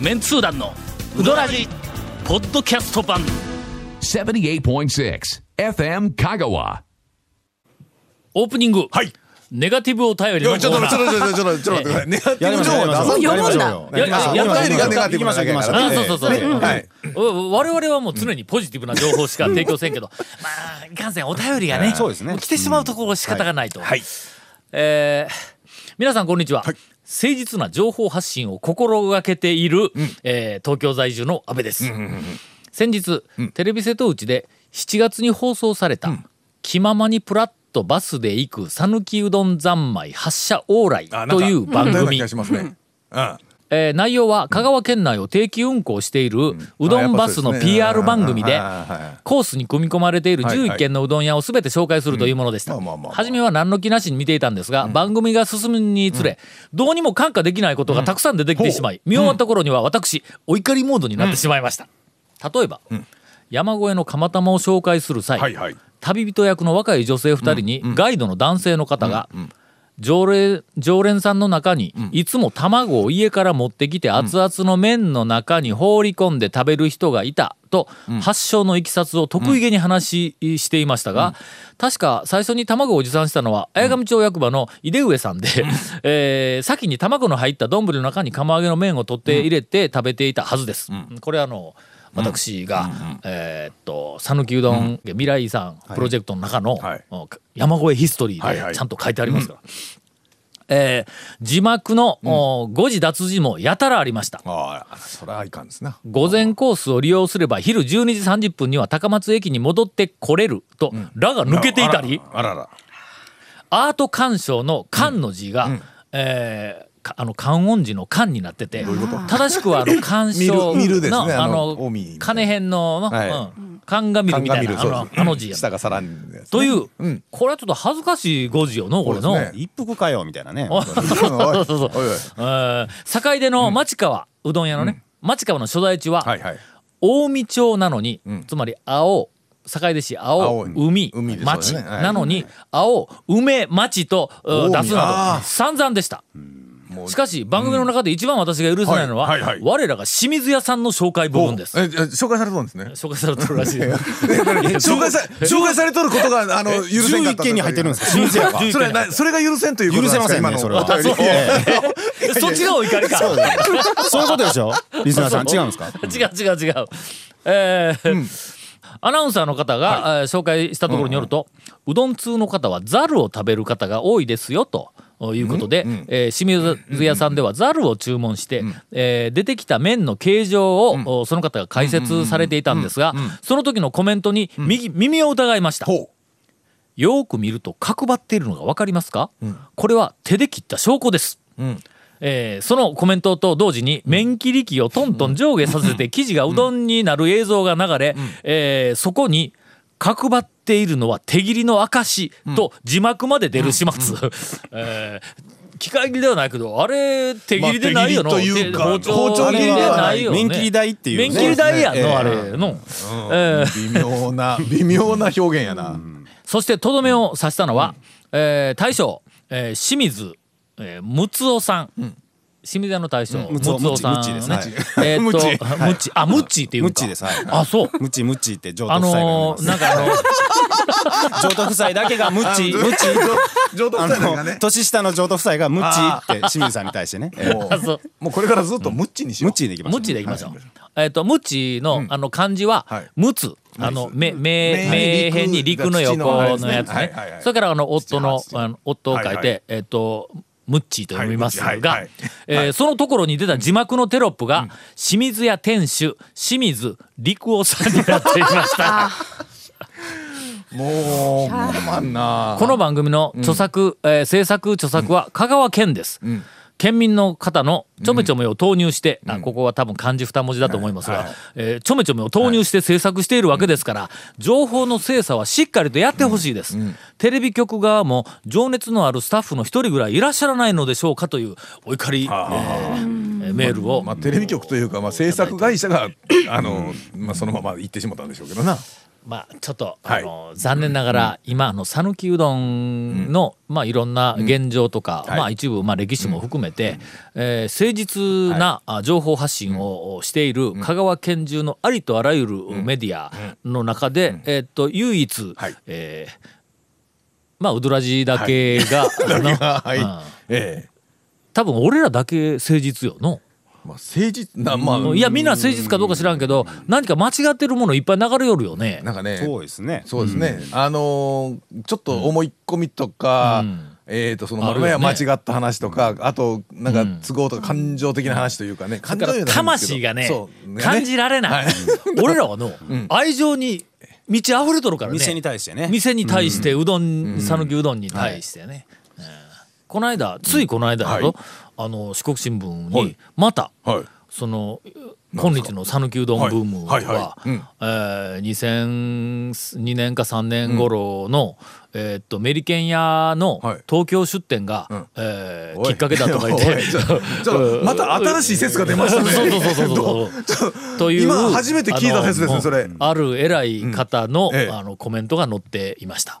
メンツー団のウドラジポッドキャスト版。78.6 FM Kagawa. オープニング、はい。ネガティブお便りいやちょっとのコーナー。ちょっとちょっとちょっとちょっと待ってネガティブ情報出さ読むんだやややお便りがネガティブなだけやからあそうそうそう、ねはいお我々はもう常にポジティブな情報しか提供せんけど、まあいかんせんお便りがねそうですねも来てしまうところ仕方がないと、はいえー皆さんこんにちは、誠実な情報発信を心がけている、えー東京在住の安倍です、先日、テレビ瀬戸内で7月に放送された「気ままにプラッとバスで行く讃岐うどん三昧発車往来あ」という番組。うんえー内容は香川県内を定期運行しているうどんバスの PR 番組でコースに組み込まれているはいはい。11軒のうどん屋を全て紹介するというものでした。初めは何の気なしに見ていたんですが番組が進むにつれどうにも感化できないことがたくさん出てきてしまい見終わった頃には私お怒りモードになってしまいました。例えば山越えの釜玉を紹介する際旅人役の若い女性2人にガイドの男性の方が常連常連さんの中にいつも卵を家から持ってきて熱々の麺の中に放り込んで食べる人がいたと発祥のいきさつを得意げに話ししていましたが確か最初に卵を持参したのは綾上町役場の井出上さんで えー先に卵の入った丼の中に釜揚げの麺を取って入れて食べていたはずです。これあの私が、えーっと讃岐うどん未来遺産プロジェクトの中の、はい。お山越えヒストリはいはい。ーでちゃんと書いてありますから、えー字幕の、お誤字脱字もやたらありました。ああそれはいかんですな。午前コースを利用すれば昼12時30分には高松駅に戻ってこれると「ら」が抜けていたり。あらあらアート鑑賞の「鑑」の字が、えーかあの観音字の「観」になってて正しくはあの 鑑賞のああの金編のの、はい。うん、鑑が見るみたいなあのあの字や下がさらにやつね。という、うん。これはちょっと恥ずかしい語字よのこれの。一服かよみたいなね。そ うそうそう坂出の町川、うどん屋のね、町川の所在地は、近江町なのに、ん。つまり青坂出市青青海町なのに青梅町と出すなど散々でした。しかし番組の中で一番私が許せないのは、はいはいはい。我らが清水屋さんの紹介部分です。紹介されたんですね。紹介されてるらしい。紹介さ 紹介されとることがあの許せんかった11件に入ってるんですか？清水屋が それなそれが許せんということ許せませんねそれは。そっちがお怒りか。そういうことでしょ？リスナーさん。違うんですか？違う違う違う。えーアナウンサーの方が、えー紹介したところによると、うどん通の方はざるを食べる方が多いですよと。いうことで、えー清水屋さんではざるを注文して、えー出てきた麺の形状を、おその方が解説されていたんですが、その時のコメントに右耳を疑いました。ほよーく見ると角張っているのが分かりますか、これは手で切った証拠です、えーそのコメントと同時に麺切り機をトントン上下させて生地がうどんになる映像が流れ、えーそこに角張っているのは手切りの証と字幕まで出る始末、えー機械切りではないけどあれ手切りでないよな、まあ手切りというか包丁切りでないよね。麺切り台っていうね。麺切り台やんの、ええあれの、えー。微妙な 微妙な表現やな。そしてとどめを刺したのは、えー大将、えー清水、えー、睦夫さん、清水屋の大将、ん睦夫さんムッチですねはい。えーっと ムッチあムッチっていうか。ムッチですはい。あそう。ムチムチって譲あ渡夫妻が言いのなんかあの 譲渡夫妻だけがムチムチ。上等あ夫妻なんかね。の年下の譲渡夫妻がムチって清水さんに対してね。ええ。もうう。もうこれからずっとムッチにしよう。ムチでいきましょう。ムッチでいきましょう。えっ、と、ムッチの、あの漢字ははい、ムツ。あの、め、め、めめ辺に陸の横のやつはい。ね。それから、あの、夫のあの夫を書い。て、えっと、ムッチーと読みますがえーそのところに出た字幕のテロップが、清水屋店主、清水陸夫さんになっていました。もうんな。この番組の著作、えー制作著作は香川県です。県民の方のちょめちょめを投入して、あここは多分漢字二文字だと思いますが、えーちょめちょめを投入して制作しているわけですから、情報の精査はしっかりとやってほしいです、テレビ局側も情熱のあるスタッフの一人ぐらいいらっしゃらないのでしょうかというお怒り、えーメールを、まあテレビ局というかまあ制作会社があのまあそのまま言ってしまったんでしょうけどなまあちょっと、はい。あの残念ながら、今あの讃岐うどんの、まあいろんな現状とか、はい。まあ一部まあ歴史も含めて、えー誠実な、あ情報発信をしている香川県中のありとあらゆるメディアの中で、えーっと唯一、はい。えーまあウドラジだけが、あのはい。うん。ええ。多分俺らだけ誠実よの。まあ誠実なまあいやみんな誠実かどうか知らんけど何か間違ってるものいっぱい流れよるよね。なんかね。そうですね。そうですね、あのーちょっと思い込みとか、うん。えー、とそのあるよねま間違った話とかあとなんか都合とか感情的な話というかね、感情魂がねそう。感じられない、はい。俺らはの、愛情に満ち溢れとるからね。店に対してね。店に対してうどん讃岐、うどんに対してね、うんこの間ついこの間だと、はい。あの四国新聞にはい。また、はい。その今日の讃岐うどんブームは、はい。はいはい。うん。えー2002年か3年頃の、えーっとメリケン屋のはい。東京出店が、ん。えきっかけだとか言って また新しい説が出ましたね。そうそうそうそうそう という今初めて聞いた説ですねそれ。ある偉い方の,、ええ。あのコメントが載っていました。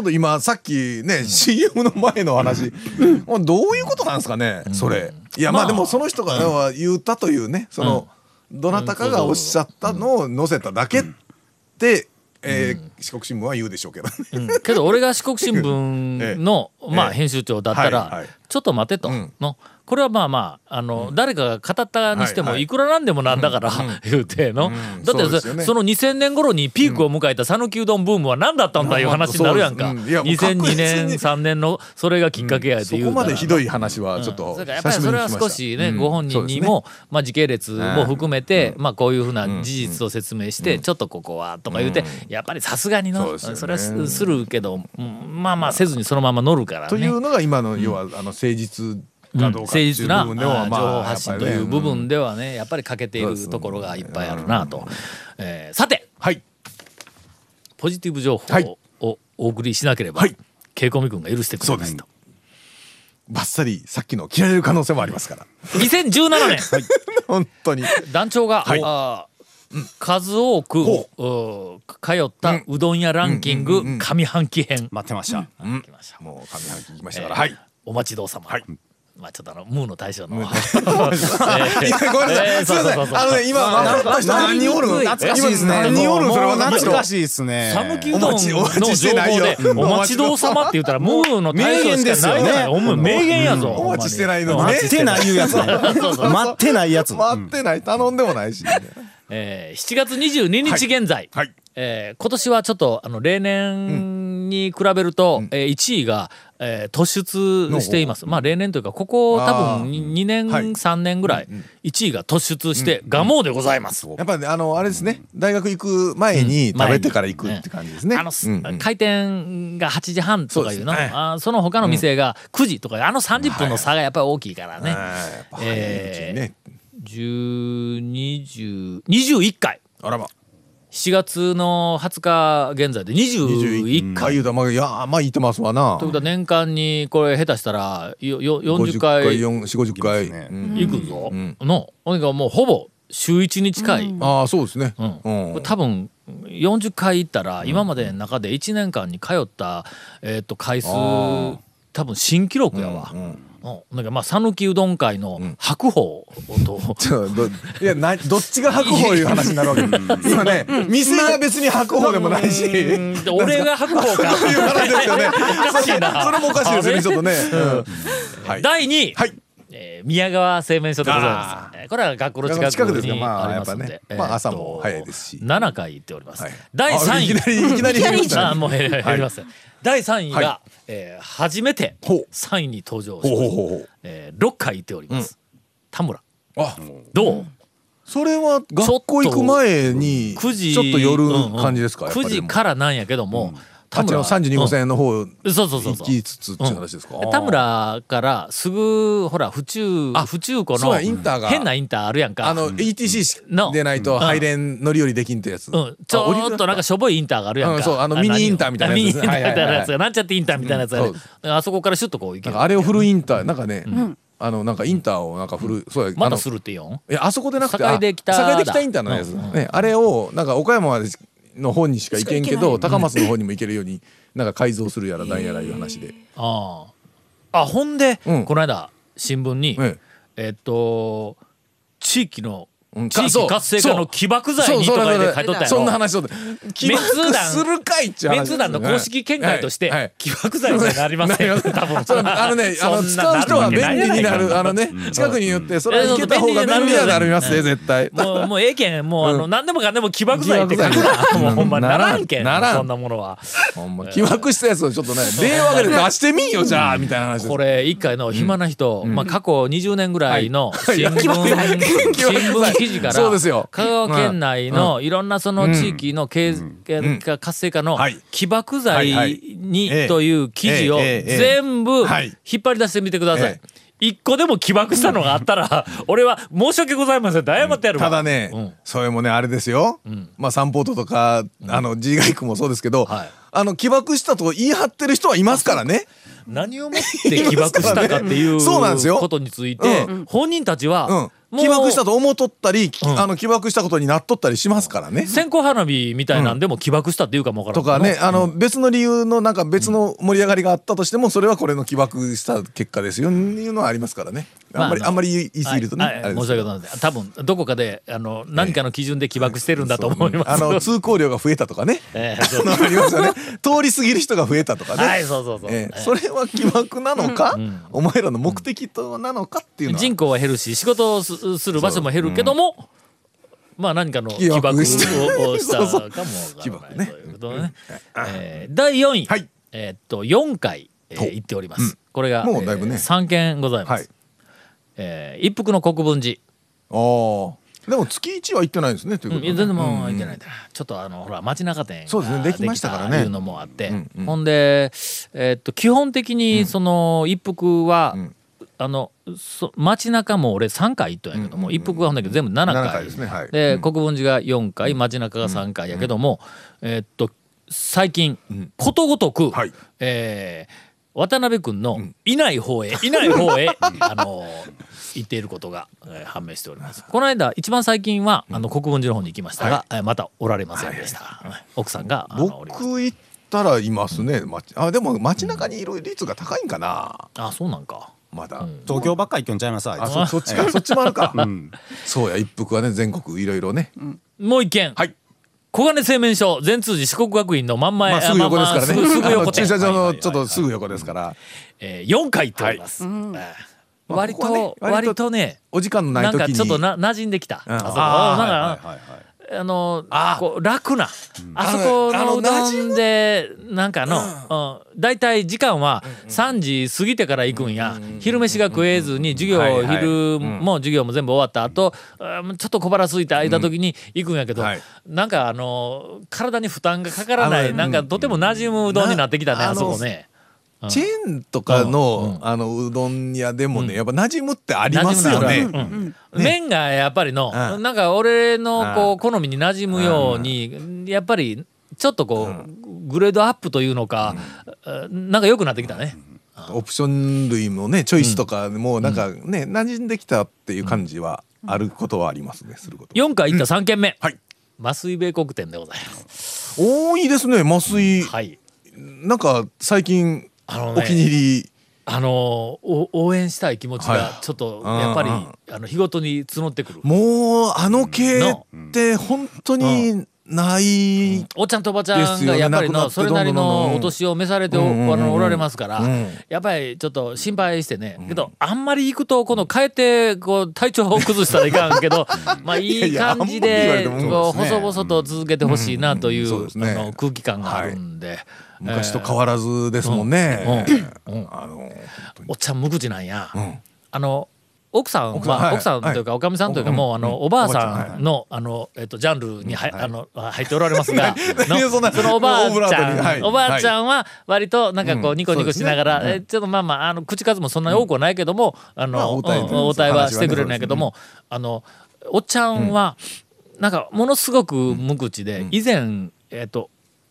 ょっと今さっきね CM の前の話、もうどういうことなんですかねそれ。いやままああでもその人が言ったというねその、どなたかがおっしゃったのを載せただけって、えー四国新聞は言うでしょうけど。ね。うん。けど俺が四国新聞の、ええ。まあ、編集長だったら、はいはい。ちょっと待てと、うん。の。これはまあまああの、誰かが語ったにしても、はいはい。いくらなんでもなんだから、言うての、ん。だってそ,、ね。の2000年頃にピークを迎えた讃岐うどんブームは何だったんだいう話になるやんか、そうん。いやもう確2002実に。年3年のそれがきっかけやってそ言うたらこまでひどい話はちょっとやっぱりそれは少しね、ご本人にもも、まあ、時系列も含めて、まあ、こういうふうな事実を説明して、ちょっとここはとか言うて、やっぱりさすがにの。それはすするけど、うんまあまあせずにそのまま乗るからね。というのが今の要はあの誠実かどうかっていう部誠実な分ではあー情報発信という部分でではねやっぱり欠けているところがいっぱいあるなと。えーさてはい。ポジティブ情報はい。をお送りしなければ、はい。ケイコミ君が許してくれないと。バッサリさっきの切られる可能性もありますから。2017年、本当に。団長が、はい。あー数多く、通ったうどん屋ランキング上半期編、待ってました。もう上半期来ましたから、えーはい。お待ちどうさま、はいまあちょっとあのムーの大将の、あのね今何人おるの？懐かしいですね。今何人おるの？それもう分かった人懐かしいですね。讃岐うどんのお待ちお待情報で「お待ちどうさま」って言ったらムーの大将しかない名言ですよね。お前名言やぞ、お待ちしてないの待ってないいうやつ。待ってないやつ。待ってない。頼んでもないし、えー7月22日現在、はい。えー今年はちょっとあの例年に比べると、えー1位が、えー突出しています。まあ例年というかここ多あ分2年、はい。3年ぐらい1位が突出して蒲生でございます。やっぱりねあのあれですね。大学行く前に食べてから行くって感じですね、あの、うんうん。開店が8時半とかいうの？そね。あその他の店が9時とか、あの30分の差がやっぱり大きいからね。あーやっぱ早いうちにね、10、20、21回。あらま7月の20日現在で21 21回。回言うたらまあいやまあ言ってますわな。ということは年間にこれ下手したらよよ40回。4 4 5 0回、いね。うん。行くぞ、の。ほんでもうほぼ週1に近い、ああそうですね、うん。多分40回行ったら今までの中で1年間に通った、えー、と回数あ多分新記録やわ。うんなんかまあ讃岐うどん会の白鵬と、いやなどっちが白鵬いう話になるわけ。今ね店が別に白鵬でもないし、俺が白鵬か。いう話ですよね。おかしいな。それもおかしいですよね。ちょっとね、第2位、はいえー宮川製麺所でございます。えーこれは学校の近くにまあありますので、やっぱね。まあ朝も早いですし。7回行っております。はい。第3位。あいきなりいきなり 減りましたね。あもう減ります。第3位が、はえー初めてほう。3位に登場しまえー6回行っております。田村。あどう？それは学校行く前に9時ちょっと寄る感じですか、うんうん9時からなんやけども、あっちの32号線の方うん。そうそうそう行そう。きつつっていう話ですか、田村からすぐほら府中あ府中湖のそうやインターが。変なインターあるやんか。あの ETC のでないとうん。入れん乗り降りできんってやつ、うん、ちょっとなんかしょぼいインターがあるやんか、うんそうあのミニインターみたいなやつ。ミニインターみたいなやつがなんちゃってインターみたいなやつがね。うんあそこからシュッとこう行ける。あれをフルインターなんかね、あのなんかインターをなんかフル、そうやあのまだするってよん？えあそこでなくて境で北あ境で北インターのやつ、うん。うん。ね、あれをなんか岡山の方にしか行けんけど高松の方にも行けるようになんか改造するやらなんやらいう話で、あああほんで、うん。この間新聞に、ええ。っと地域のうん地域活性化の起爆剤にとかで書いとったやろ。そんな話を。起爆するかいっちゅう話。メンツ団の公式見解として、起爆剤にはなりません なりま多分。あのね あの使なう人は便利になるあのね近くに寄ってそれはけた方が便利にはなりますね絶対。もう、もうええけん、もう、あの、何でもかんでも起爆剤って書くな。もうほんまにならんけん。ならん。そんなものは。ほんま起爆したやつをちょっとね例を挙げて出してみんよじゃあみたいな話です。これ、一回の暇な人、まあ、過去20年ぐらいの新聞、新聞記事から、そうですよ。香川県内のいろんなその地域の経済化活性化のはい。起爆剤にええ。という記事を全部はい。引っ張り出してみてください。え。一個でも起爆したのがあったら、俺は申し訳ございません。謝ってやるわ。ただね、うん。それもねあれですよ、まあサンポートとか、あの G ガイクもそうですけど、はい。あの起爆したと言い張ってる人はいますからね。何をもって起爆したかっていうことについて、本人たちは、起爆したと思っとったり、きん。あの起爆したことになっとったりしますからね。線香花火みたいなんでも起爆したっていうかもわからんとかね、あの別の理由のなんか別の盛り上がりがあったとしてもそれはこれの起爆した結果ですよいうのはありますからね。あんまり、まああんまり言い過ぎるとね。はい。はい。申し訳ございません。多分どこかであの何かの基準で起爆してるんだと思います、あの通行量が増えたとかね。ええそう。ありますよね。通り過ぎる人が増えたとかね。はいそうそうそう、ええ。ええそれは起爆なのか、お前らの目的となのかっていうのは。人口は減るし仕事をすする場所も減るけども、まあ何かの起起爆を爆したかもわからないということでね、えー第4位、はい。えーっと4回、えー行っております、これが、もうだいぶね。えー3件ございます、はい。えー一服の国分寺。ああでも月一は行ってないんですねといううん、全然もういけないん。だ、ちょっとあのほら街中店そうですねができましたからね。いうのもあって、ほんで、えーっと基本的にその一服は、んあのそ街中も俺3回行ったんやけども、一服はほんだけど全部7回。7回ですね。はい。で、うん。国分寺が4回街中が3回やけども、えーっと最近、ことごとく、はい。えー渡辺君のいない方へ、いない方へ、あの行っていることが、えー判明しております。この間一番最近は、あの国分寺の方に行きましたが、えーまたおられませんでした。はい。奥さんが。僕行ったらいますね、街。あでも街中にいる率が高いんかな。あそうなんか。まだ、東京ばっかり行くんちゃいます？そそっちか。そっちもあるか、うん。そうや。一服はね全国いろいろね、もう一件。はい。小金製麺所全通寺四国学院の真ん前、まあすぐ横ですからね、まあまあすぐ横駐車場のちょっとすぐ横ですから、えー、4回行っております。えー割と、割とね、お時間のなないん時に。かちょっとな馴染んできた。うん。あそこ。あーなんか、はいはいはいあのあこう楽な、あそこあののうどんでなんかの、うん、だいたい時間は3時過ぎてから行くんや、昼飯が食えずに授業、昼も授業も全部終わった後、うん。ちょっと小腹空いて空いた時に行くんやけど、はいなんかあの体に負担がかからないなんかとても馴染むうどんになってきたねなあそこね。チェーンとかの,、うん。あのうどん屋でもね、やっぱ馴染むってありますよね。麺がやっぱりの、うん。なんか俺のこう好みに馴染むように、やっぱりちょっとこう、グレードアップというのか、なんか良くなってきたね。オプション類もねチョイスとかもなんかね、馴染んできたっていう感じはあることはありますねすること。4回行った3軒目、はい。増井米国店でございます。多いですね麻酔、はい。なんか最近あのねお気に入り。あのお応援したい気持ちはい。がちょっとやっぱり、うん。あの日ごとに募ってくる。もうあの系って本当にない、おっちゃんとおばちゃんがやっぱりのそれなりのお年を召されてお,、おられますから、うん。やっぱりちょっと心配してね、けどあんまり行くとこの帰ってこう体調を崩したらいかんけどまあいい感じでこう細々と続けてほしいなという,、あの空気感があるんで、昔と変わらずですもんね、おっちゃん無口なんや。ん。あの奥さん奥さんははい。奥さんというかおかみさんというかうん。もうあのうん。おばあさんのあのえっとジャンルにはあの入っておられますが そのおばあちゃんおばあちゃんは割となんかこううん。ニコニコしながらえちょっとまあまああの口数もそんなに多くはないけどもあまあの応対はしてくれるんやけどもあのおっちゃんはなんかものすごく無口で以前えっと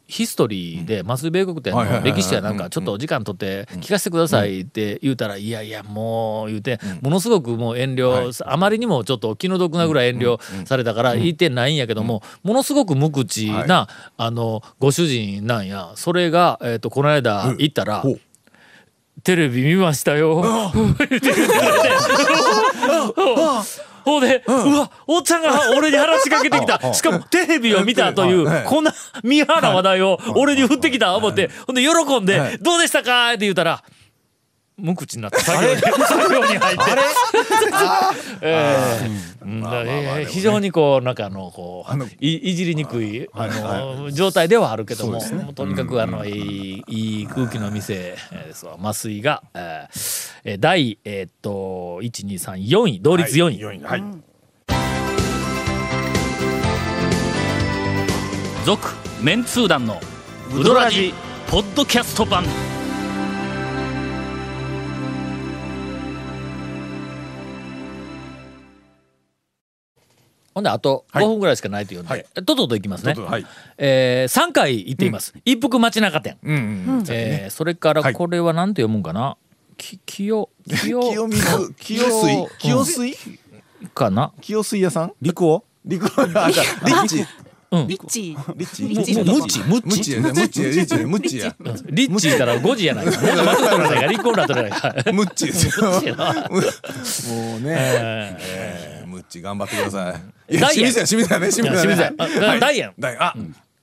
ヒストリーで増井米国店の歴史やなんかちょっとお時間取って聞かせてくださいって言うたらいやいやもう言うてものすごくもう遠慮あまりにもちょっと気の毒なぐらい遠慮されたから言ってないんやけどもものすごく無口なあのご主人なんや。それがえっとこの間行ったらテレビ見ましたよ。ほうで、うわ、おっちゃんが俺に話しかけてきた。しかもテレビを見たというはい、こん。な見原な話題を俺に振ってきた思って、ほん。で喜ん。で、どうでしたかって言うたら、無口になって作業に作業に入って。非常にこうなんかあのこういいじりにくいあの状態ではあるけどもとにかくあのいいいい空気の店えーですわ。麻酔がえ第えーっと1234位同率4位。4位。はい。続メンツー団のウドラジポッドキャスト版ほんであと5分ぐらいしかないというんで、はい。とっとといきますね。はい。えー、3回行っています、一服街中店、うんうんえーそれからはい。これは何て読むんかな？き清清 清水清水？清水？かな？清水屋さん？陸王？陸あじゃあリッチ。リッチ。ーリッチリッチーのムッチムッチムッチやリッチやムッチやリッチーから5時やないか。もうねええームッチ頑張ってください。清水や清水やね清水やダイエン。ダイエン。あ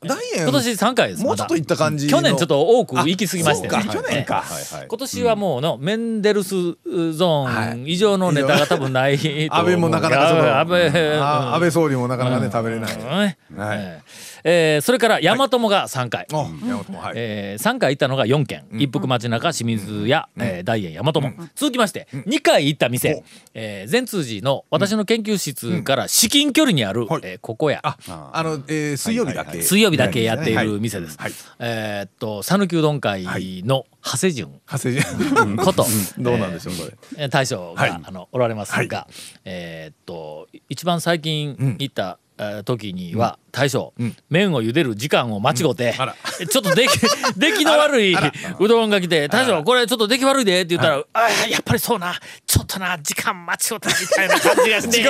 ダイエン。今年3回です。もうちょっと行った感じの。去年ちょっと多く行き過ぎましてね。去年か。今年はもうのメンデルスゾーンはい。以上のネタが多分ない。安倍もなかなか安倍、あ安倍総理もなかなかね食べれない。うん。はいえーえーそれから大和もが3回。あ山本もはい。えー、3回行ったのが4軒、一服町中清水屋、えー大円大和も、続きまして、2回行った店、えー善通寺の私の研究室から至近距離にある、はい。えーここや。ああのえー水曜日だけ。水曜日だけやっている店です。はい。えーっと讃岐うどん会の長谷順長谷寺こと、どうなんでしょうそれ。えー大将が、はい。あのおられますが、えーっと一番最近行った、えー時には大将、麺を茹でる時間を間違って、あら。え ちょっと出来 出来の悪いうどんが来て「大将これちょっと出来悪いで」って言ったら「あーやっぱりそうなちょっとな時間間違ったみたいな感じがして」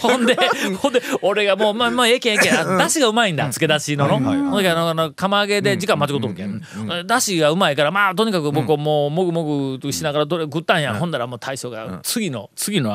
ほんでほんで俺がもう「まあまあええけんええけん。あだしがうまいんだつけだしのの」ほんであの釜揚げで時間間違っとるけん。だしがうまいからまあとにかく僕はもうもぐもぐとしながらどれ食ったんや。ほんだらもう大将が次の次の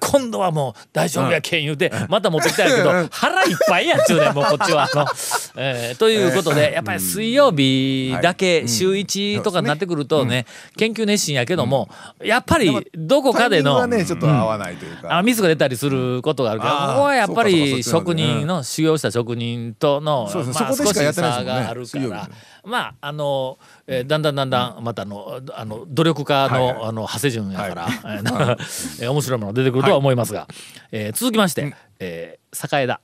今度はもう大丈夫やけん言うてまた持ってきたんやけど腹いっぱいやっちゅうねんもうこっちは。あの えーということでやっぱり水曜日だけ週1とかになってくるとね研究熱心やけどもやっぱりどこかでのねちょっと合わないというか。あミスが出たりすることがあるけどあーここはやっぱり職人の修行した職人とのまあ少もんね差があるからまああのえーだんだんだんだんまたあのあの努力家はいはい。のあの長谷順やからえーなんかえー面白いものが出てくるとは思いますがえー続きましてえー栄田。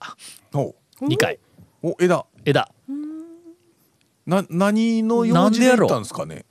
ほ2回。うお枝。枝。な何の用事で行ったんですかね。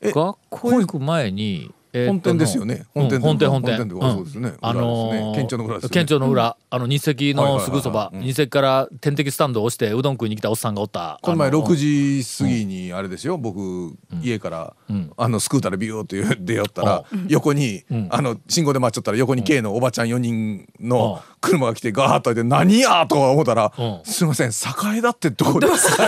え学校行く前に、えー本店ですよね。うん。本店本店本店。本店ってそうですね。あのー県庁の裏ね。県庁の裏あの日赤のすぐそば日赤から点滴スタンドを押してうどん食いに来たおっさんがおった。この前あの6時過ぎにあれですよ。僕家からん。あのスクーターでビューって出寄ったら横にあの信号で待っちゃったら横に K のおばちゃん4人の車が来てガーッといて何やとか思ったらうん。すいません栄田ってどこで？す か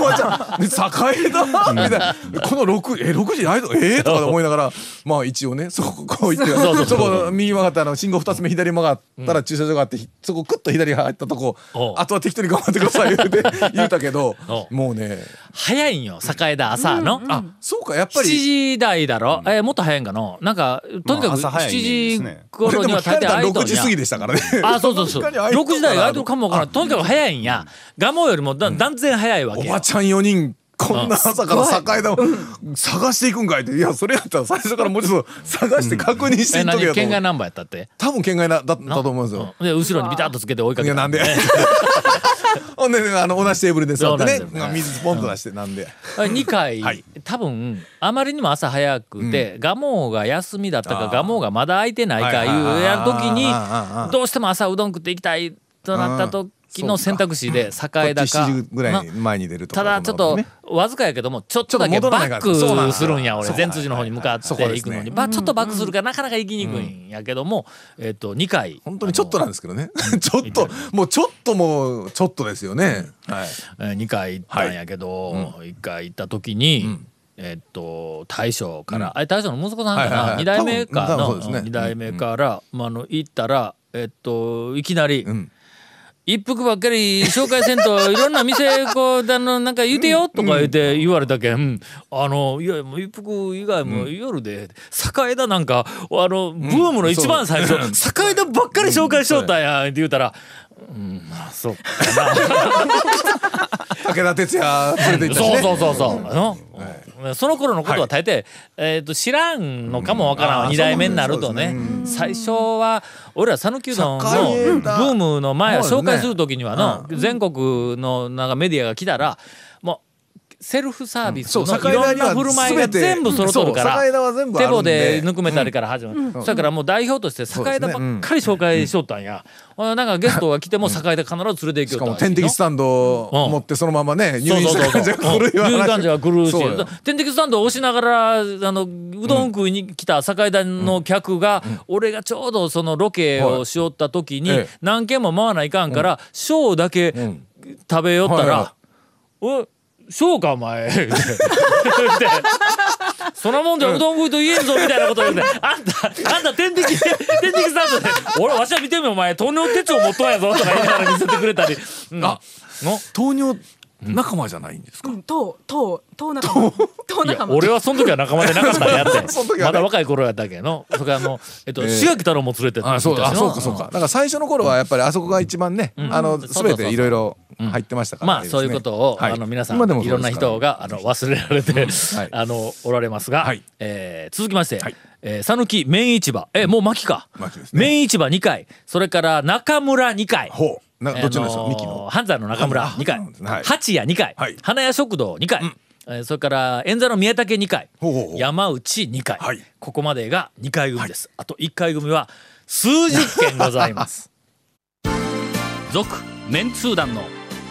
おばちゃんで栄田？みたいな。この6え6時あれえーとか思いながらまあ一応ねそここう行ってそうそうそこ右曲がってあの信号2つ目左曲がったら駐車場があってひそこクッと左入ったとこあとは適当に頑張ってください言うて言うたけど もうね。早いんよ栄田朝の、あそうかやっぱ7り時台だろ、えーもっと早いんかのなんかとにかくまあ朝早いイメージです7ね時頃には大体空いと6んや時過ぎでしたからね。あそうそうそう。確かに空いとった6時台が空いてるかもわからん。とにかく早いんや。蒲生よりもだ断然早いわけよおばちゃん4人こんな朝から境田を探していくんかいって。いやそれやったら最初からもうちょっと探して確認していっとけよ県外ナンバーやったって？多分県外なだったと思うんですよ。うん。で後ろにビタッとつけて追いかけたいやなんで ほんでねあの同じテーブルで座ってね。水スポンと出してなんで。2回、はい。多分あまりにも朝早くて、ガモが休みだったかガモがまだ空いてないかはいうやる時にどうしても朝うどん食って行きたいとなった時の選択肢で栄田か。7時ぐらい前に出るとかただちょっとねわずかやけどもちょっとだけバックでするんや俺。そう善通寺の方に向かってそこですね。行くのに、まあちょっとバックするからなかなか行きにくいんやけども、えっと2回。本当にちょっとなんですけどね。ちょっともうちょっともうちょっとですよね。はい。えー、2回行ったんやけど、1回行った時に、えっと大将から、あれ大将の息子さんかな、はいはいはい。2代目かの、分そうですね。2代目から、まあ、あの行ったらえっといきなり、ん一服ばっかり紹介せんといろんな店こうあのなんか言うてよとか言って言われたけん、あのいやもう一服以外も夜で栄田なんかあのブームの一番最初、栄田ばっかり紹介しよったんやって言うたら「うんまあそうかな」武田鉄矢連れて行ったしね。そうそうそうそう。あのその頃のことは大抵、えー、と知らんのかもわからん、うん。あー2代目になるとね。最初は俺ら讃岐うどんのブームの前紹介する時にはの、全国のなんかメディアが来たらセルフサービスのいろんな振る舞いが全部揃っとるから手棒で。ぬくめたりから始まる、それからもう代表として栄田ばっかり紹介しとったんや、ほななんかゲストが来ても栄田必ず連れて行きしかもよしいの。点滴スタンドを持ってそのままね入院した感じが来 るような入院患者が来るし。点滴スタンドを押しながらあのうどん食いに来た境田の客が、俺がちょうどそのロケをしよった時に、何軒も回らないかんから小だけ食べよったらはいは「おい小かお前 」そんなもんじゃうどん食いと言えんぞみたいなこと言うて「あんたあんた点滴点滴スタンドで俺わしは見てみよお前糖尿手帳持っとんやぞ」とか言いながら見せてくれたり。うん。あの？糖尿仲間じゃないんですか？うん、とう、とう、とう仲間。とういや仲間。俺はその時は仲間でなかったんやって ね。まだ若い頃やったけどそれからあの、えっと、志垣太郎も連れてってあそうだあしの。そうかそうか。だから最初の頃はやっぱりあそこが一番ねあのそうそう。全ていろいろ入ってましたから。まあそういうことを、はい。あの皆さん今でもいろんな人があの忘れられて、はい。あのおられますが、はい。えー続きましてはい。えー讃岐、麺市場。えもう巻きか。ね。麺市場2回。それから中村2回。ほう。などっちのですか？あのーの？半山の中村あ2回。はい。八谷2回、はい。花屋食堂2回、えーそれから円座の宮武2回。山内2回、はい。ここまでが2回組です、あと1回組は数十件ございます。続メンツー団の